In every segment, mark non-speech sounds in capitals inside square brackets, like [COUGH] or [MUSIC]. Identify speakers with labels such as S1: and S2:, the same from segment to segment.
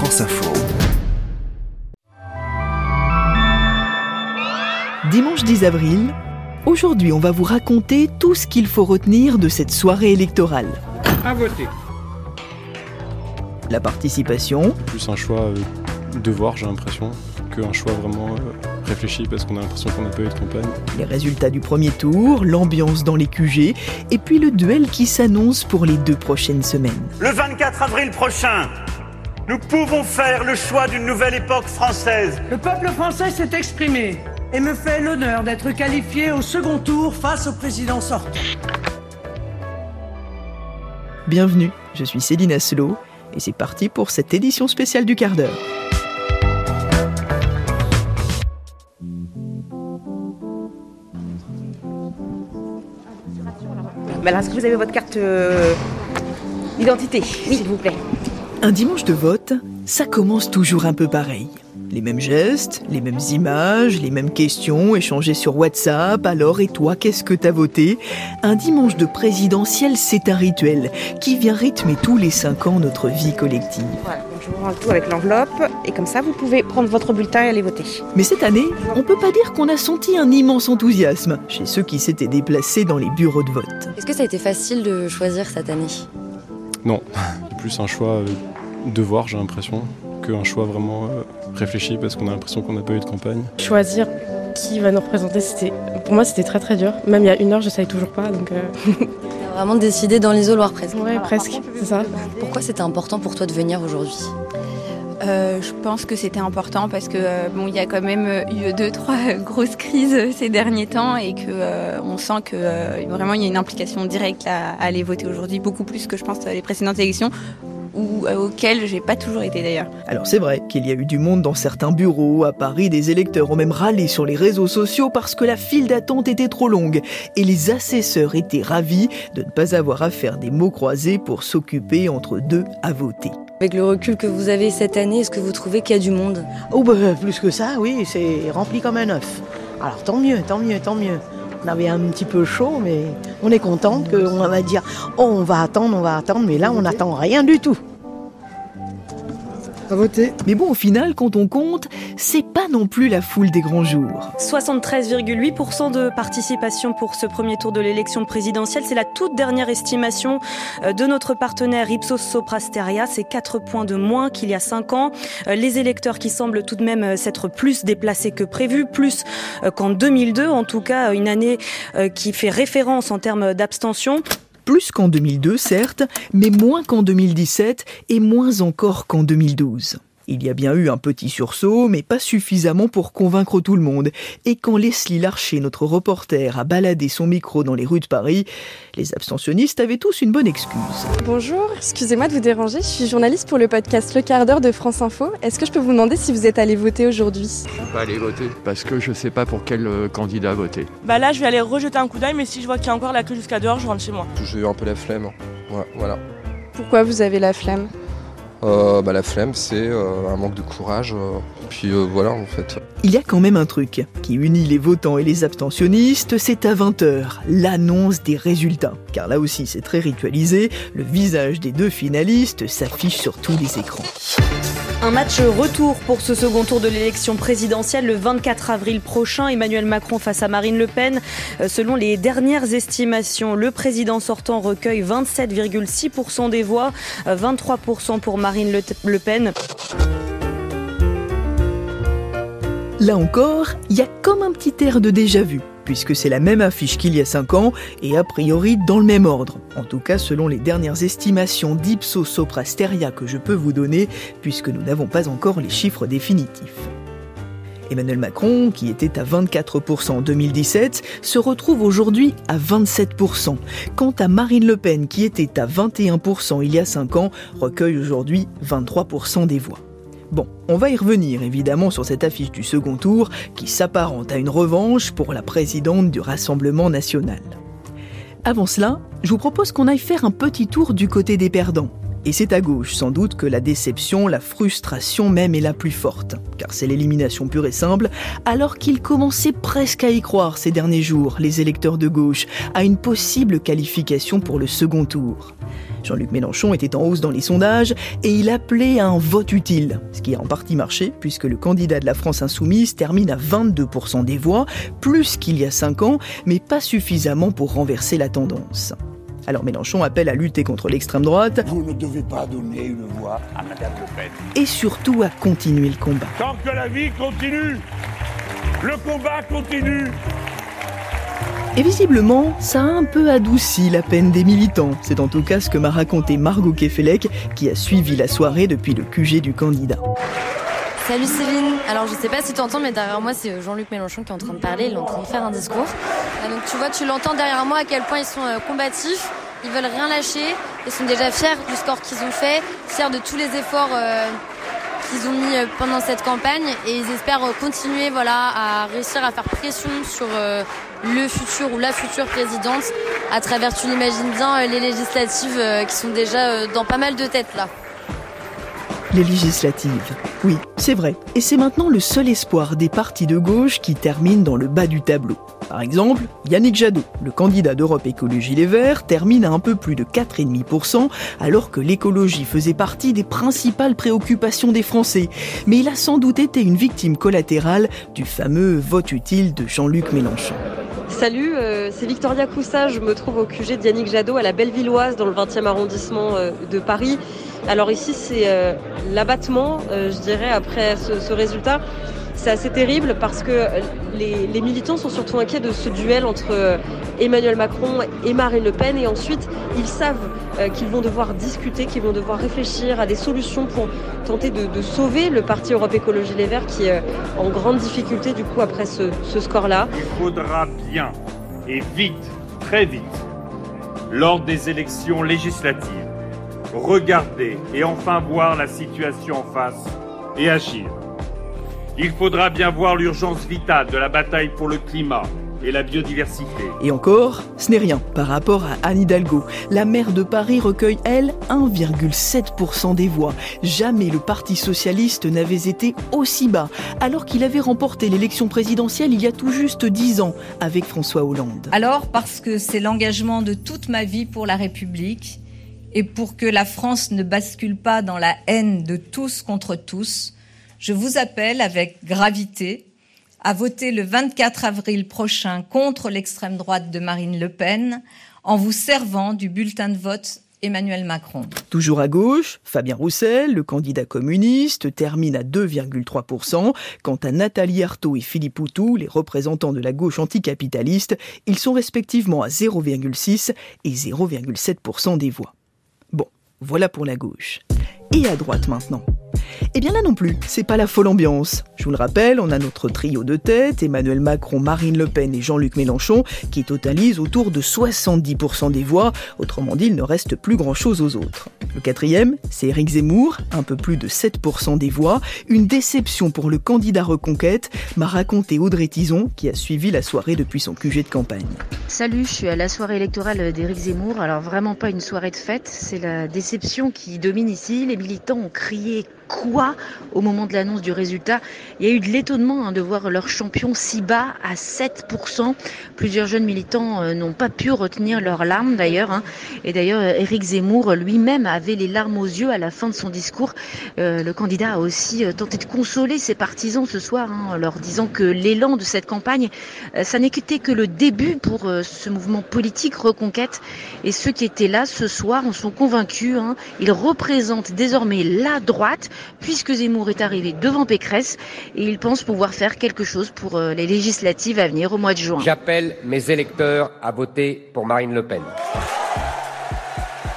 S1: France Info.
S2: Dimanche 10 avril, aujourd'hui on va vous raconter tout ce qu'il faut retenir de cette soirée électorale.
S3: À voter.
S2: La participation,
S4: plus un choix euh, devoir, j'ai l'impression, qu'un choix vraiment euh, réfléchi parce qu'on a l'impression qu'on n'a pas eu de campagne.
S2: les résultats du premier tour, l'ambiance dans les QG, et puis le duel qui s'annonce pour les deux prochaines semaines.
S5: Le 24 avril prochain, nous pouvons faire le choix d'une nouvelle époque française.
S3: Le peuple français s'est exprimé et me fait l'honneur d'être qualifié au second tour face au président sortant.
S2: Bienvenue, je suis Céline Asselot, et c'est parti pour cette édition spéciale du quart d'heure.
S6: Alors, est-ce que vous avez votre carte euh, d'identité, s'il vous plaît?
S2: Un dimanche de vote, ça commence toujours un peu pareil. Les mêmes gestes, les mêmes images, les mêmes questions échangées sur WhatsApp. Alors, et toi, qu'est-ce que t'as voté? Un dimanche de présidentiel, c'est un rituel qui vient rythmer tous les cinq ans notre vie collective.
S6: Voilà, donc je vous rends le tout avec l'enveloppe, et comme ça, vous pouvez prendre votre bulletin et aller voter.
S2: Mais cette année, on peut pas dire qu'on a senti un immense enthousiasme chez ceux qui s'étaient déplacés dans les bureaux de vote.
S7: Est-ce que ça a été facile de choisir cette année?
S4: Non, [LAUGHS] c'est plus un choix euh, devoir, j'ai l'impression, qu'un choix vraiment euh, réfléchi parce qu'on a l'impression qu'on n'a pas eu de campagne.
S8: Choisir qui va nous représenter, c'était, pour moi, c'était très très dur. Même il y a une heure, je savais toujours pas. Donc, euh, [LAUGHS]
S7: vraiment décidé dans l'isoloir presque.
S8: ouais, presque, c'est ça.
S7: Pourquoi c'était important pour toi de venir aujourd'hui?
S9: Euh, je pense que c'était important parce que euh, bon, il y a quand même eu deux trois [LAUGHS] grosses crises ces derniers temps et que euh, on sent que euh, vraiment il y a une implication directe à, à aller voter aujourd'hui, beaucoup plus que je pense à les précédentes élections ou euh, auxquelles j'ai pas toujours été d'ailleurs.
S2: Alors c'est vrai qu'il y a eu du monde dans certains bureaux. À Paris, des électeurs ont même râlé sur les réseaux sociaux parce que la file d'attente était trop longue. Et les assesseurs étaient ravis de ne pas avoir à faire des mots croisés pour s'occuper entre deux à voter.
S7: Avec le recul que vous avez cette année, est-ce que vous trouvez qu'il y a du monde?
S10: Oh bah, plus que ça, oui, c'est rempli comme un œuf. Alors tant mieux, tant mieux, tant mieux. On avait un petit peu chaud, mais on est content qu'on va dire oh on va attendre, on va attendre, mais là on n'attend rien du tout.
S3: À voter.
S2: Mais bon, au final, quand on compte, c'est pas non plus la foule des grands jours.
S11: 73,8% de participation pour ce premier tour de l'élection présidentielle. C'est la toute dernière estimation euh, de notre partenaire Ipsos Soprasteria. C'est 4 points de moins qu'il y a 5 ans. Euh, Les électeurs qui semblent tout de même euh, s'être plus déplacés que prévu, plus qu'en 2002. En tout cas, une année qui fait référence en termes d'abstention.
S2: Plus qu'en 2002, certes, mais moins qu'en 2017 et moins encore qu'en 2012. Il y a bien eu un petit sursaut, mais pas suffisamment pour convaincre tout le monde. Et quand Leslie Larcher, notre reporter, a baladé son micro dans les rues de Paris, les abstentionnistes avaient tous une bonne excuse.
S8: Bonjour, excusez-moi de vous déranger. Je suis journaliste pour le podcast Le quart d'heure de France Info. Est-ce que je peux vous demander si vous êtes allé voter aujourd'hui?
S12: Je vais pas aller voter parce que je sais pas pour quel euh, candidat voter.
S8: Bah là, je vais aller rejeter un coup d'œil, mais si je vois qu'il y a encore la queue jusqu'à dehors, je rentre chez moi.
S12: J'ai eu un peu la flemme. Ouais, voilà.
S8: Pourquoi vous avez la flemme?
S12: Euh, bah, la flemme, c'est euh, un manque de courage. euh, puis voilà, en fait.
S2: Il y a quand même un truc qui unit les votants et les abstentionnistes, c'est à 20h, l'annonce des résultats. Car là aussi c'est très ritualisé, le visage des deux finalistes s'affiche sur tous les écrans.
S11: Un match retour pour ce second tour de l'élection présidentielle le 24 avril prochain. Emmanuel Macron face à Marine Le Pen. Euh, Selon les dernières estimations, le président sortant recueille 27,6% des voix, euh, 23% pour Marine Le Pen.
S2: Là encore, il y a comme un petit air de déjà vu, puisque c'est la même affiche qu'il y a 5 ans, et a priori dans le même ordre. En tout cas, selon les dernières estimations d'Ipsos Soprasteria que je peux vous donner, puisque nous n'avons pas encore les chiffres définitifs. Emmanuel Macron, qui était à 24% en 2017, se retrouve aujourd'hui à 27%. Quant à Marine Le Pen, qui était à 21% il y a 5 ans, recueille aujourd'hui 23% des voix. Bon, on va y revenir évidemment sur cette affiche du second tour qui s'apparente à une revanche pour la présidente du Rassemblement national. Avant cela, je vous propose qu'on aille faire un petit tour du côté des perdants. Et c'est à gauche, sans doute, que la déception, la frustration même est la plus forte. Car c'est l'élimination pure et simple, alors qu'ils commençaient presque à y croire ces derniers jours, les électeurs de gauche, à une possible qualification pour le second tour. Jean-Luc Mélenchon était en hausse dans les sondages et il appelait à un vote utile, ce qui a en partie marché puisque le candidat de la France insoumise termine à 22% des voix, plus qu'il y a 5 ans, mais pas suffisamment pour renverser la tendance. Alors Mélenchon appelle à lutter contre l'extrême droite.
S1: Vous ne devez pas donner une voix à Madame Le Pen.
S2: Et surtout à continuer le combat.
S1: Tant que la vie continue, le combat continue.
S2: Et visiblement, ça a un peu adouci la peine des militants. C'est en tout cas ce que m'a raconté Margot Kefelec, qui a suivi la soirée depuis le QG du candidat.
S7: Salut Céline. Alors je sais pas si tu entends, mais derrière moi c'est Jean-Luc Mélenchon qui est en train de parler, il est en train de faire un discours. Ah, donc tu vois, tu l'entends derrière moi à quel point ils sont euh, combatifs, ils veulent rien lâcher, ils sont déjà fiers du score qu'ils ont fait, fiers de tous les efforts euh, qu'ils ont mis euh, pendant cette campagne et ils espèrent continuer voilà à réussir à faire pression sur le futur ou la future présidente à travers, tu l'imagines bien, les législatives qui sont déjà dans pas mal de têtes là.
S2: Les législatives. Oui, c'est vrai. Et c'est maintenant le seul espoir des partis de gauche qui terminent dans le bas du tableau. Par exemple, Yannick Jadot, le candidat d'Europe Écologie Les Verts, termine à un peu plus de 4,5% alors que l'écologie faisait partie des principales préoccupations des Français. Mais il a sans doute été une victime collatérale du fameux vote utile de Jean-Luc Mélenchon.
S13: Salut, euh, c'est Victoria Coussa, je me trouve au QG de Yannick Jadot à la Bellevilloise dans le 20e arrondissement euh, de Paris. Alors ici, c'est euh, l'abattement, euh, je dirais, après ce, résultat. C'est assez terrible parce que les, militants sont surtout inquiets de ce duel entre euh, Emmanuel Macron et Marine Le Pen. Et ensuite, ils savent qu'ils vont devoir discuter, qu'ils vont devoir réfléchir à des solutions pour tenter de, sauver le parti Europe Écologie Les Verts qui est en grande difficulté du coup après ce score-là.
S1: Il faudra bien et vite, très vite, lors des élections législatives, regarder et enfin voir la situation en face et agir. Il faudra bien voir l'urgence vitale de la bataille pour le climat et la biodiversité.
S2: Et encore, ce n'est rien par rapport à Anne Hidalgo. La maire de Paris recueille, elle, 1,7% des voix. Jamais le Parti socialiste n'avait été aussi bas, alors qu'il avait remporté l'élection présidentielle il y a tout juste 10 ans avec François Hollande.
S14: Alors, parce que c'est l'engagement de toute ma vie pour la République, et pour que la France ne bascule pas dans la haine de tous contre tous, je vous appelle avec gravité à voter le 24 avril prochain contre l'extrême droite de Marine Le Pen en vous servant du bulletin de vote Emmanuel Macron.
S2: Toujours à gauche, Fabien Roussel, le candidat communiste, termine à 2,3%. Quant à Nathalie Arthaud et Philippe Poutou, les représentants de la gauche anticapitaliste, ils sont respectivement à 0,6 et 0,7% des voix. Voilà pour la gauche. Et à droite maintenant. Eh bien là non plus, c'est pas la folle ambiance. Je vous le rappelle, on a notre trio de tête, Emmanuel Macron, Marine Le Pen et Jean-Luc Mélenchon, qui totalisent autour de 70% des voix, autrement dit, il ne reste plus grand-chose aux autres. Le quatrième, c'est Éric Zemmour, un peu plus de 7% des voix, une déception pour le candidat Reconquête, m'a raconté Audrey Tison, qui a suivi la soirée depuis son QG de campagne.
S15: Salut, je suis à la soirée électorale d'Éric Zemmour, alors vraiment pas une soirée de fête, c'est la déception qui domine ici, les militants ont crié quoi au moment de l'annonce du résultat. Il y a eu de l'étonnement hein, de voir leur champion si bas à 7%. Plusieurs jeunes militants euh, n'ont pas pu retenir leurs larmes d'ailleurs. Hein. Et d'ailleurs, Éric Zemmour lui-même avait les larmes aux yeux à la fin de son discours. Euh, le candidat a aussi euh, tenté de consoler ses partisans ce soir, hein, en leur disant que l'élan de cette campagne, ça n'était que le début pour ce mouvement politique Reconquête. Et ceux qui étaient là ce soir en sont convaincus. Ils représentent désormais la droite puisque Zemmour est arrivé devant Pécresse et il pense pouvoir faire quelque chose pour euh, les législatives à venir au mois de juin.
S16: J'appelle mes électeurs à voter pour Marine Le Pen.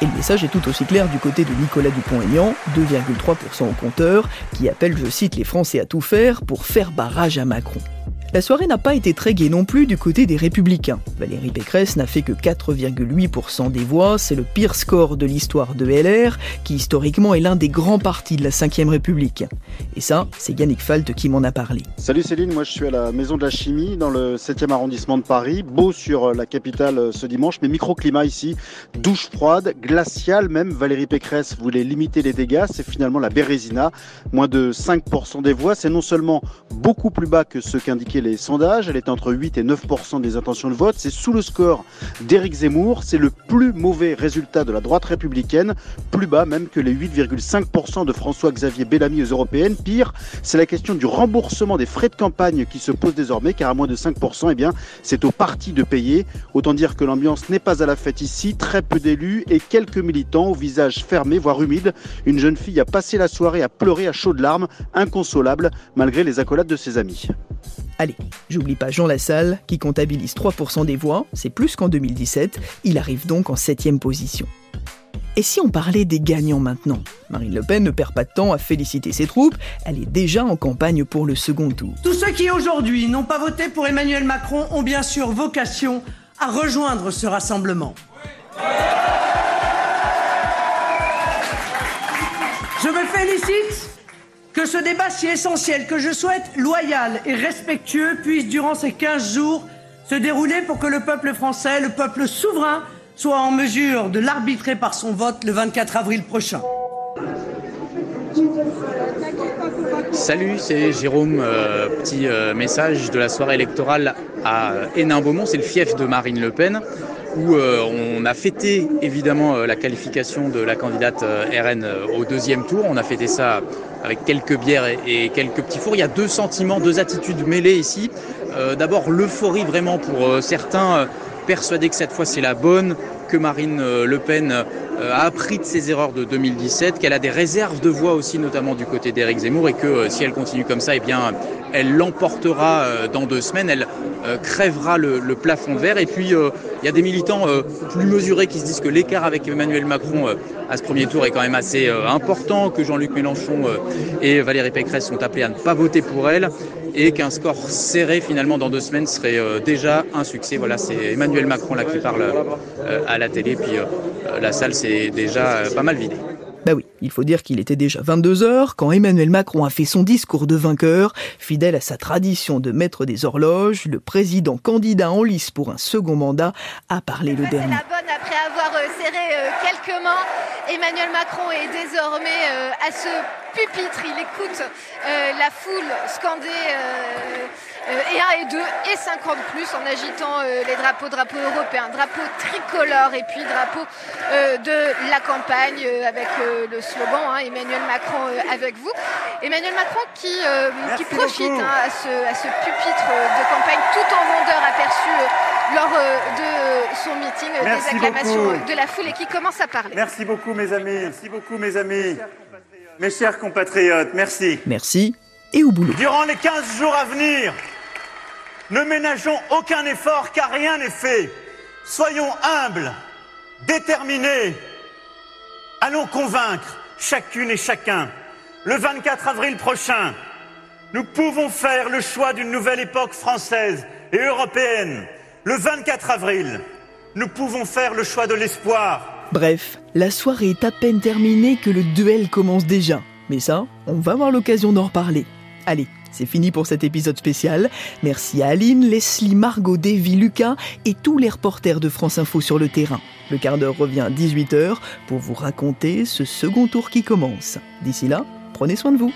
S2: Et le message est tout aussi clair du côté de Nicolas Dupont-Aignan, 2,3% au compteur, qui appelle, je cite, les Français à tout faire pour faire barrage à Macron. La soirée n'a pas été très gaie non plus du côté des républicains. Valérie Pécresse n'a fait que 4,8% des voix, c'est le pire score de l'histoire de LR, qui historiquement est l'un des grands partis de la Ve République. Et ça, c'est Yannick Falt qui m'en a parlé.
S17: Salut Céline, moi je suis à la Maison de la Chimie dans le 7e arrondissement de Paris. Beau sur la capitale ce dimanche, mais microclimat ici, douche froide, glaciale même. Valérie Pécresse voulait limiter les dégâts, c'est finalement la Bérésina. Moins de 5% des voix, c'est non seulement beaucoup plus bas que ce qu'indiquait les sondages. Elle est entre 8 et 9% des intentions de vote. C'est sous le score d'Éric Zemmour. C'est le plus mauvais résultat de la droite républicaine, plus bas même que les 8,5% de François-Xavier Bellamy aux européennes. Pire, c'est la question du remboursement des frais de campagne qui se pose désormais, car à moins de 5 eh bien, c'est au parti de payer. Autant dire que l'ambiance n'est pas à la fête ici. Très peu d'élus et quelques militants au visage fermé, voire humide. Une jeune fille a passé la soirée à pleurer à chaudes larmes, inconsolable, malgré les accolades de ses amis.
S2: Allez, j'oublie pas Jean Lassalle, qui comptabilise 3% des voix, c'est plus qu'en 2017, il arrive donc en 7 position. Et si on parlait des gagnants maintenant? Marine Le Pen ne perd pas de temps à féliciter ses troupes, elle est déjà en campagne pour le second tour.
S3: Tous ceux qui aujourd'hui n'ont pas voté pour Emmanuel Macron ont bien sûr vocation à rejoindre ce rassemblement. Je me félicite que ce débat si essentiel, que je souhaite loyal et respectueux, puisse durant ces 15 jours se dérouler pour que le peuple français, le peuple souverain, soit en mesure de l'arbitrer par son vote le 24 avril prochain.
S18: Salut, c'est Jérôme. Euh, petit euh, message de la soirée électorale à Hénin-Beaumont, c'est le fief de Marine Le Pen où euh, on a fêté évidemment euh, la qualification de la candidate euh, RN au deuxième tour. On a fêté ça avec quelques bières et, quelques petits fours. Il y a deux sentiments, deux attitudes mêlées ici. D'abord l'euphorie vraiment pour certains persuadés que cette fois c'est la bonne, que Marine Le Pen a appris de ses erreurs de 2017, qu'elle a des réserves de voix aussi, notamment du côté d'Éric Zemmour, et que si elle continue comme ça, eh bien, elle l'emportera dans deux semaines. Elle euh, crèvera le, plafond verre. Et puis, euh, il y a des militants euh, plus mesurés qui se disent que l'écart avec Emmanuel Macron à ce premier tour est quand même assez important, que Jean-Luc Mélenchon et Valérie Pécresse sont appelés à ne pas voter pour elle et qu'un score serré finalement dans deux semaines serait déjà un succès. Voilà, c'est Emmanuel Macron là qui parle à la télé, puis la salle s'est déjà pas mal vidée.
S2: Bah oui, il faut dire qu'il était déjà 22h quand Emmanuel Macron a fait son discours de vainqueur. Fidèle à sa tradition de maître des horloges, le président candidat en lice pour un second mandat a parlé le dernier.
S19: La bonne après avoir euh, serré euh, quelques mains. Emmanuel Macron est désormais euh, à ce pupitre. Il écoute la foule scander et 1 et 2 et 50 plus en agitant les drapeaux, drapeaux européens, drapeaux tricolores et puis drapeaux de la campagne avec le slogan hein, Emmanuel Macron euh, avec vous. Emmanuel Macron qui, euh, qui profite hein, à, ce, à, ce, pupitre de campagne tout en vendeur aperçu euh, lors de son meeting des acclamations de la foule et qui commence à parler.
S5: Merci beaucoup mes amis, merci beaucoup mes amis, mes chers compatriotes, merci.
S2: Merci et au boulot.
S5: Durant les 15 jours à venir, ne ménageons aucun effort car rien n'est fait. Soyons humbles, déterminés, Allons convaincre chacune et chacun. Le 24 avril prochain, nous pouvons faire le choix d'une nouvelle époque française et européenne. Le 24 avril, nous pouvons faire le choix de l'espoir.
S2: Bref, la soirée est à peine terminée que le duel commence déjà. Mais ça, on va avoir l'occasion d'en reparler. Allez, c'est fini pour cet épisode spécial. Merci à Aline, Leslie, Margot, Davy, Lucas et tous les reporters de France Info sur le terrain. Le quart d'heure revient à 18h pour vous raconter ce second tour qui commence. D'ici là, prenez soin de vous.